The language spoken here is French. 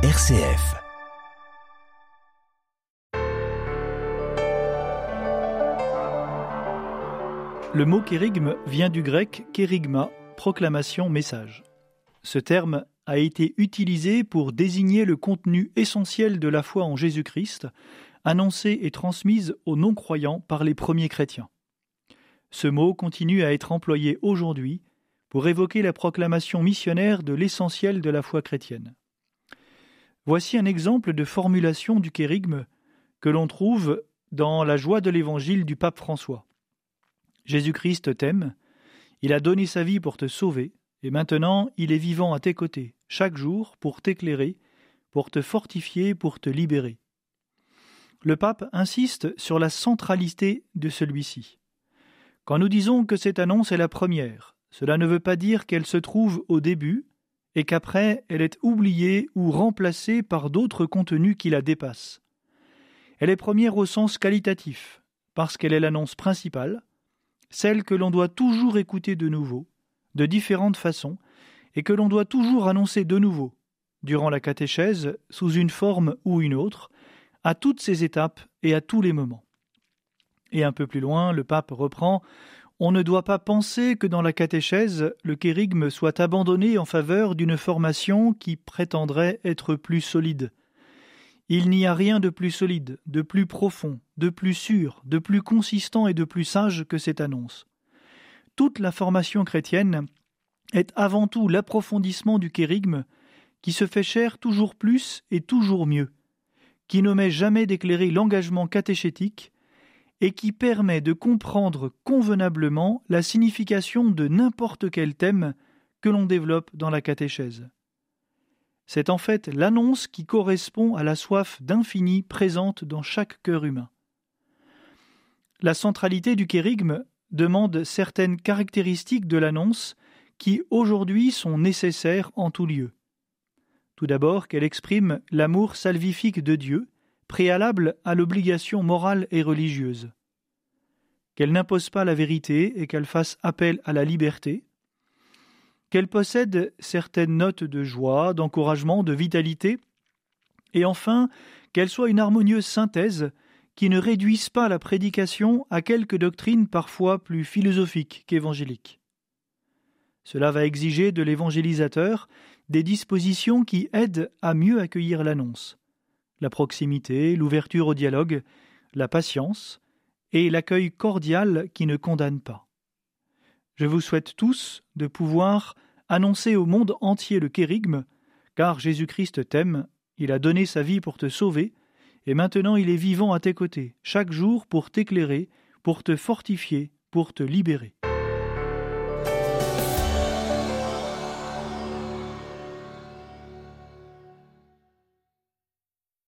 RCF. Le mot kérigme vient du grec kérigma, proclamation, message. Ce terme a été utilisé pour désigner le contenu essentiel de la foi en Jésus-Christ, annoncé et transmise aux non-croyants par les premiers chrétiens. Ce mot continue à être employé aujourd'hui pour évoquer la proclamation missionnaire de l'essentiel de la foi chrétienne. Voici un exemple de formulation du kérigme que l'on trouve dans la joie de l'évangile du pape François. Jésus-Christ t'aime, il a donné sa vie pour te sauver, et maintenant il est vivant à tes côtés, chaque jour, pour t'éclairer, pour te fortifier, pour te libérer. Le pape insiste sur la centralité de celui-ci. Quand nous disons que cette annonce est la première, cela ne veut pas dire qu'elle se trouve au début et qu'après elle est oubliée ou remplacée par d'autres contenus qui la dépassent. Elle est première au sens qualitatif, parce qu'elle est l'annonce principale, celle que l'on doit toujours écouter de nouveau, de différentes façons, et que l'on doit toujours annoncer de nouveau, durant la catéchèse, sous une forme ou une autre, à toutes ses étapes et à tous les moments. Et un peu plus loin, le pape reprend on ne doit pas penser que dans la catéchèse, le kérigme soit abandonné en faveur d'une formation qui prétendrait être plus solide. Il n'y a rien de plus solide, de plus profond, de plus sûr, de plus consistant et de plus sage que cette annonce. Toute la formation chrétienne est avant tout l'approfondissement du kérigme qui se fait cher toujours plus et toujours mieux, qui n'omet jamais d'éclairer l'engagement catéchétique et qui permet de comprendre convenablement la signification de n'importe quel thème que l'on développe dans la catéchèse. C'est en fait l'annonce qui correspond à la soif d'infini présente dans chaque cœur humain. La centralité du kérigme demande certaines caractéristiques de l'annonce qui aujourd'hui sont nécessaires en tout lieu. Tout d'abord qu'elle exprime l'amour salvifique de Dieu, préalable à l'obligation morale et religieuse. Qu'elle n'impose pas la vérité et qu'elle fasse appel à la liberté. Qu'elle possède certaines notes de joie, d'encouragement, de vitalité. Et enfin, qu'elle soit une harmonieuse synthèse qui ne réduise pas la prédication à quelques doctrines parfois plus philosophiques qu'évangéliques. Cela va exiger de l'évangélisateur des dispositions qui aident à mieux accueillir l'annonce la proximité, l'ouverture au dialogue, la patience et l'accueil cordial qui ne condamne pas. Je vous souhaite tous de pouvoir annoncer au monde entier le kérigme, car Jésus-Christ t'aime, il a donné sa vie pour te sauver, et maintenant il est vivant à tes côtés, chaque jour pour t'éclairer, pour te fortifier, pour te libérer.